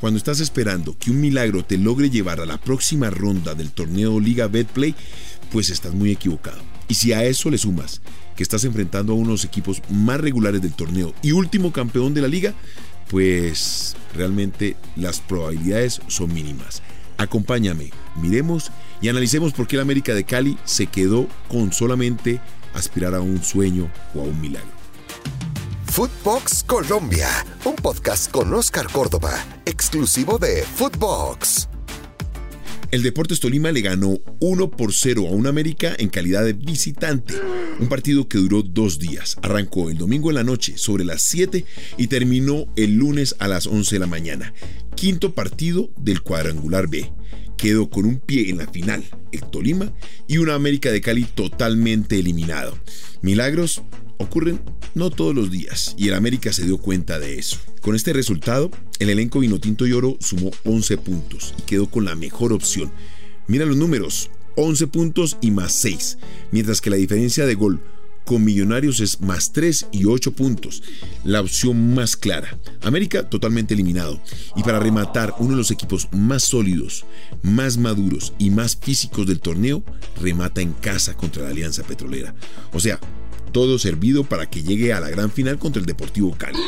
cuando estás esperando que un milagro te logre llevar a la próxima ronda del torneo Liga Betplay, pues estás muy equivocado. Y si a eso le sumas que estás enfrentando a unos equipos más regulares del torneo y último campeón de la liga, pues realmente las probabilidades son mínimas. Acompáñame, miremos y analicemos por qué la América de Cali se quedó con solamente aspirar a un sueño o a un milagro. Footbox Colombia, un podcast con Oscar Córdoba, exclusivo de Footbox. El Deportes Tolima le ganó 1 por 0 a un América en calidad de visitante. Un partido que duró dos días. Arrancó el domingo en la noche sobre las 7 y terminó el lunes a las 11 de la mañana. Quinto partido del cuadrangular B. Quedó con un pie en la final, el Tolima, y una América de Cali totalmente eliminado. Milagros ocurren no todos los días y el América se dio cuenta de eso. Con este resultado, el elenco Vinotinto y Oro sumó 11 puntos y quedó con la mejor opción. Mira los números, 11 puntos y más 6, mientras que la diferencia de gol con Millonarios es más 3 y 8 puntos, la opción más clara. América totalmente eliminado. Y para rematar, uno de los equipos más sólidos, más maduros y más físicos del torneo, remata en casa contra la Alianza Petrolera. O sea, todo servido para que llegue a la gran final contra el Deportivo Cali.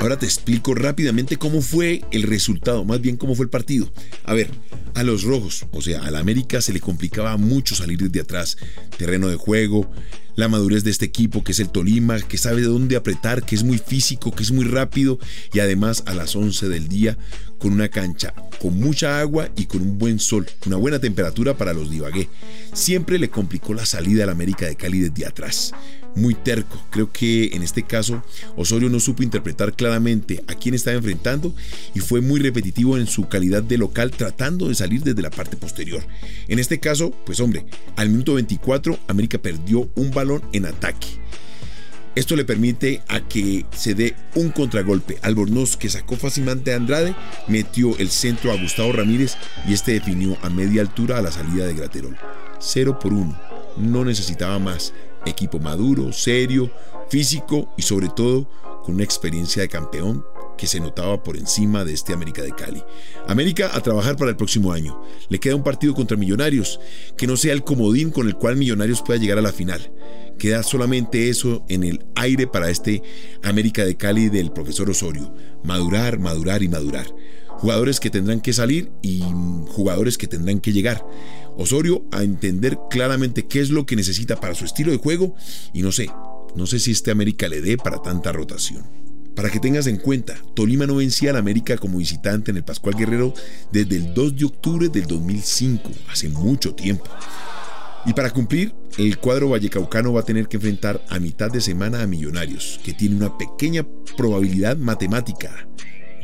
Ahora te explico rápidamente cómo fue el resultado, más bien cómo fue el partido. A ver, a los rojos, o sea, a la América se le complicaba mucho salir desde atrás, terreno de juego, la madurez de este equipo que es el Tolima, que sabe de dónde apretar, que es muy físico, que es muy rápido y además a las 11 del día con una cancha con mucha agua y con un buen sol, una buena temperatura para los divagué. Siempre le complicó la salida al América de Cali desde atrás. Muy terco. Creo que en este caso Osorio no supo interpretar claramente a quién estaba enfrentando y fue muy repetitivo en su calidad de local tratando de salir desde la parte posterior. En este caso, pues hombre, al minuto 24 América perdió un balón en ataque esto le permite a que se dé un contragolpe. Albornoz, que sacó fácilmente a Andrade, metió el centro a Gustavo Ramírez y este definió a media altura a la salida de Graterol. 0 por 1. No necesitaba más. Equipo maduro, serio, físico y sobre todo con una experiencia de campeón que se notaba por encima de este América de Cali. América a trabajar para el próximo año. Le queda un partido contra Millonarios, que no sea el comodín con el cual Millonarios pueda llegar a la final. Queda solamente eso en el aire para este América de Cali del profesor Osorio. Madurar, madurar y madurar. Jugadores que tendrán que salir y jugadores que tendrán que llegar. Osorio a entender claramente qué es lo que necesita para su estilo de juego y no sé, no sé si este América le dé para tanta rotación. Para que tengas en cuenta, Tolima no vencía a la América como visitante en el Pascual Guerrero desde el 2 de octubre del 2005, hace mucho tiempo. Y para cumplir, el cuadro vallecaucano va a tener que enfrentar a mitad de semana a Millonarios, que tiene una pequeña probabilidad matemática.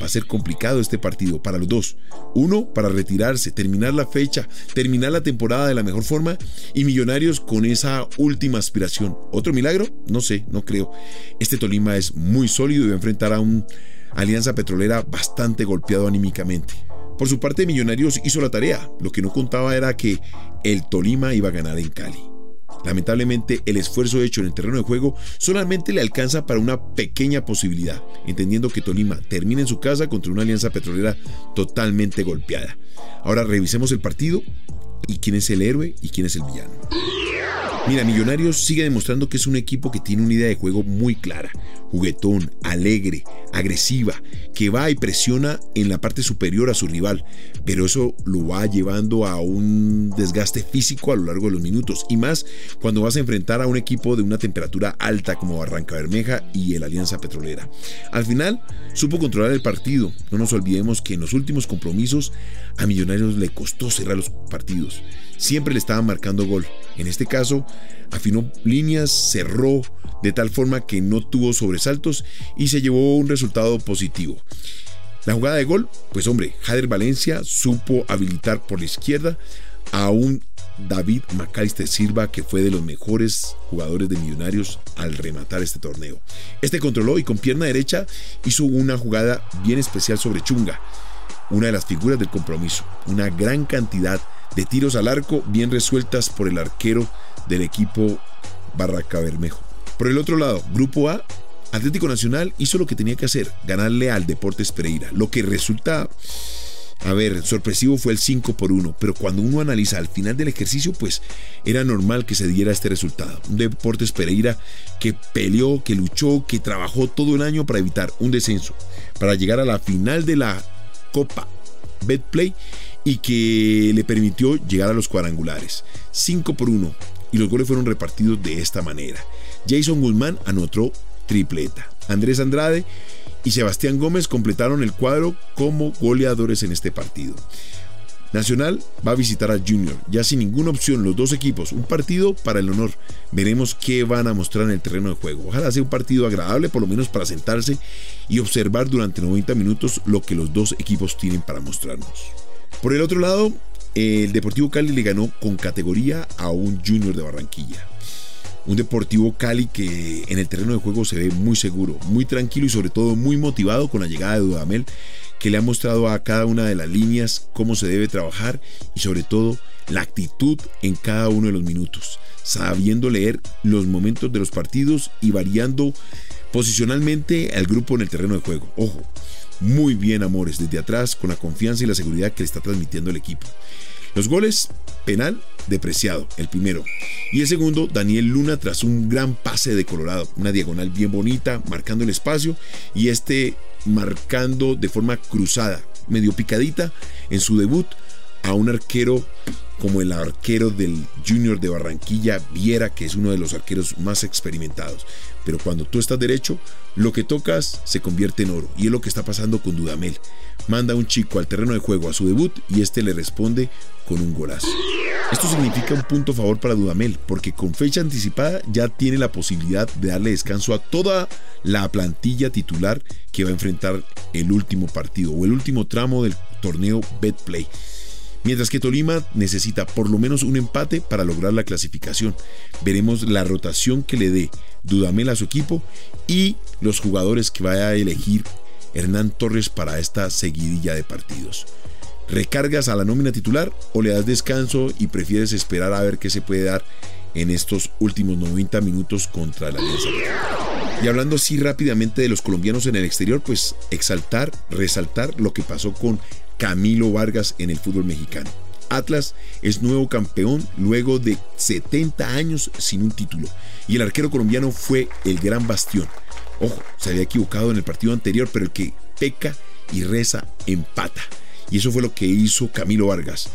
Va a ser complicado este partido para los dos. Uno, para retirarse, terminar la fecha, terminar la temporada de la mejor forma y Millonarios con esa última aspiración. ¿Otro milagro? No sé, no creo. Este Tolima es muy sólido y va a enfrentar a un Alianza Petrolera bastante golpeado anímicamente. Por su parte, Millonarios hizo la tarea. Lo que no contaba era que el Tolima iba a ganar en Cali. Lamentablemente, el esfuerzo hecho en el terreno de juego solamente le alcanza para una pequeña posibilidad, entendiendo que Tolima termina en su casa contra una alianza petrolera totalmente golpeada. Ahora revisemos el partido y quién es el héroe y quién es el villano. Mira, Millonarios sigue demostrando que es un equipo que tiene una idea de juego muy clara, juguetón, alegre, agresiva, que va y presiona en la parte superior a su rival, pero eso lo va llevando a un desgaste físico a lo largo de los minutos, y más cuando vas a enfrentar a un equipo de una temperatura alta como Barranca Bermeja y el Alianza Petrolera. Al final, supo controlar el partido, no nos olvidemos que en los últimos compromisos a Millonarios le costó cerrar los partidos, siempre le estaban marcando gol, en este caso afinó líneas, cerró de tal forma que no tuvo sobresaltos y se llevó un resultado positivo. La jugada de gol, pues hombre, Jader Valencia supo habilitar por la izquierda a un David Macalister Silva, que fue de los mejores jugadores de Millonarios al rematar este torneo. Este controló y con pierna derecha hizo una jugada bien especial sobre Chunga, una de las figuras del compromiso. Una gran cantidad de tiros al arco bien resueltas por el arquero del equipo Barraca Bermejo. Por el otro lado, Grupo A, Atlético Nacional hizo lo que tenía que hacer, ganarle al Deportes Pereira, lo que resulta a ver, sorpresivo fue el 5 por 1, pero cuando uno analiza al final del ejercicio, pues era normal que se diera este resultado. Un Deportes Pereira que peleó, que luchó, que trabajó todo el año para evitar un descenso, para llegar a la final de la Copa Betplay y que le permitió llegar a los cuadrangulares. 5 por 1 y los goles fueron repartidos de esta manera. Jason Guzmán anotó tripleta. Andrés Andrade y Sebastián Gómez completaron el cuadro como goleadores en este partido. Nacional va a visitar a Junior, ya sin ninguna opción los dos equipos, un partido para el honor. Veremos qué van a mostrar en el terreno de juego. Ojalá sea un partido agradable, por lo menos para sentarse y observar durante 90 minutos lo que los dos equipos tienen para mostrarnos. Por el otro lado, el Deportivo Cali le ganó con categoría a un Junior de Barranquilla. Un Deportivo Cali que en el terreno de juego se ve muy seguro, muy tranquilo y sobre todo muy motivado con la llegada de Dudamel, que le ha mostrado a cada una de las líneas cómo se debe trabajar y sobre todo la actitud en cada uno de los minutos, sabiendo leer los momentos de los partidos y variando posicionalmente al grupo en el terreno de juego. Ojo, muy bien Amores desde atrás con la confianza y la seguridad que le está transmitiendo el equipo. Los goles, penal, depreciado, el primero. Y el segundo, Daniel Luna tras un gran pase de Colorado, una diagonal bien bonita, marcando el espacio y este marcando de forma cruzada, medio picadita en su debut a un arquero como el arquero del Junior de Barranquilla, Viera, que es uno de los arqueros más experimentados. Pero cuando tú estás derecho, lo que tocas se convierte en oro. Y es lo que está pasando con Dudamel. Manda a un chico al terreno de juego a su debut y este le responde con un golazo. Esto significa un punto a favor para Dudamel, porque con fecha anticipada ya tiene la posibilidad de darle descanso a toda la plantilla titular que va a enfrentar el último partido o el último tramo del torneo Betplay mientras que Tolima necesita por lo menos un empate para lograr la clasificación. Veremos la rotación que le dé Dudamel a su equipo y los jugadores que vaya a elegir Hernán Torres para esta seguidilla de partidos. ¿Recargas a la nómina titular o le das descanso y prefieres esperar a ver qué se puede dar en estos últimos 90 minutos contra la Alianza? Y hablando así rápidamente de los colombianos en el exterior, pues exaltar, resaltar lo que pasó con Camilo Vargas en el fútbol mexicano. Atlas es nuevo campeón luego de 70 años sin un título y el arquero colombiano fue el gran bastión. Ojo, se había equivocado en el partido anterior, pero el que peca y reza empata. Y eso fue lo que hizo Camilo Vargas.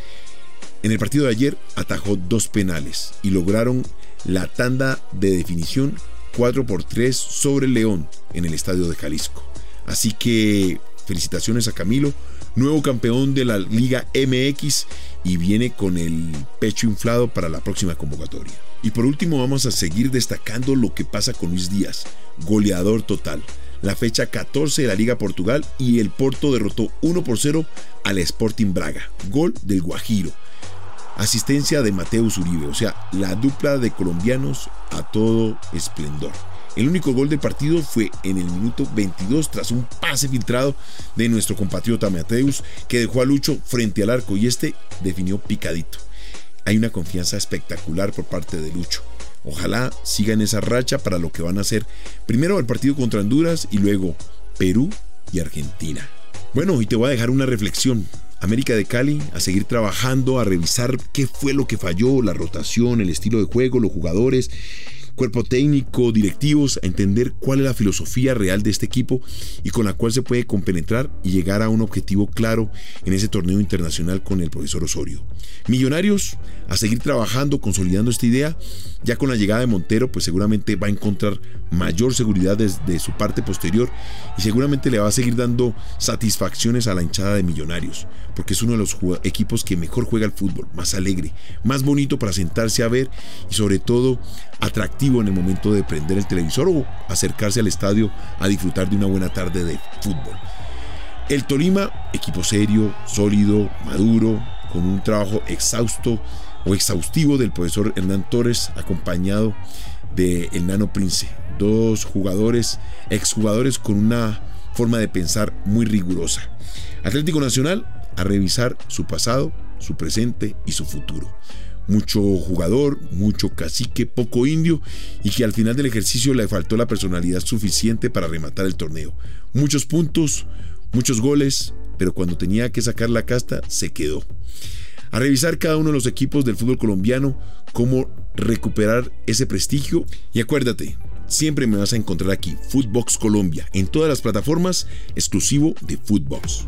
En el partido de ayer atajó dos penales y lograron la tanda de definición 4 por 3 sobre León en el estadio de Jalisco. Así que felicitaciones a Camilo nuevo campeón de la Liga MX y viene con el pecho inflado para la próxima convocatoria. Y por último vamos a seguir destacando lo que pasa con Luis Díaz, goleador total. La fecha 14 de la Liga Portugal y el Porto derrotó 1 por 0 al Sporting Braga, gol del Guajiro. Asistencia de Mateus Uribe, o sea, la dupla de colombianos a todo esplendor. El único gol del partido fue en el minuto 22 tras un pase filtrado de nuestro compatriota Mateus que dejó a Lucho frente al arco y este definió picadito. Hay una confianza espectacular por parte de Lucho. Ojalá sigan esa racha para lo que van a hacer primero el partido contra Honduras y luego Perú y Argentina. Bueno, y te voy a dejar una reflexión. América de Cali a seguir trabajando, a revisar qué fue lo que falló, la rotación, el estilo de juego, los jugadores cuerpo técnico, directivos, a entender cuál es la filosofía real de este equipo y con la cual se puede compenetrar y llegar a un objetivo claro en ese torneo internacional con el profesor Osorio. Millonarios, a seguir trabajando, consolidando esta idea, ya con la llegada de Montero, pues seguramente va a encontrar mayor seguridad desde su parte posterior y seguramente le va a seguir dando satisfacciones a la hinchada de Millonarios, porque es uno de los equipos que mejor juega el fútbol, más alegre, más bonito para sentarse a ver y sobre todo atractivo en el momento de prender el televisor o acercarse al estadio a disfrutar de una buena tarde de fútbol. El Tolima, equipo serio, sólido, maduro, con un trabajo exhausto o exhaustivo del profesor Hernán Torres, acompañado de el Nano Prince, dos jugadores, exjugadores con una forma de pensar muy rigurosa. Atlético Nacional a revisar su pasado, su presente y su futuro mucho jugador, mucho cacique, poco indio y que al final del ejercicio le faltó la personalidad suficiente para rematar el torneo. Muchos puntos, muchos goles, pero cuando tenía que sacar la casta se quedó. A revisar cada uno de los equipos del fútbol colombiano, cómo recuperar ese prestigio y acuérdate, siempre me vas a encontrar aquí, Footbox Colombia, en todas las plataformas, exclusivo de Footbox.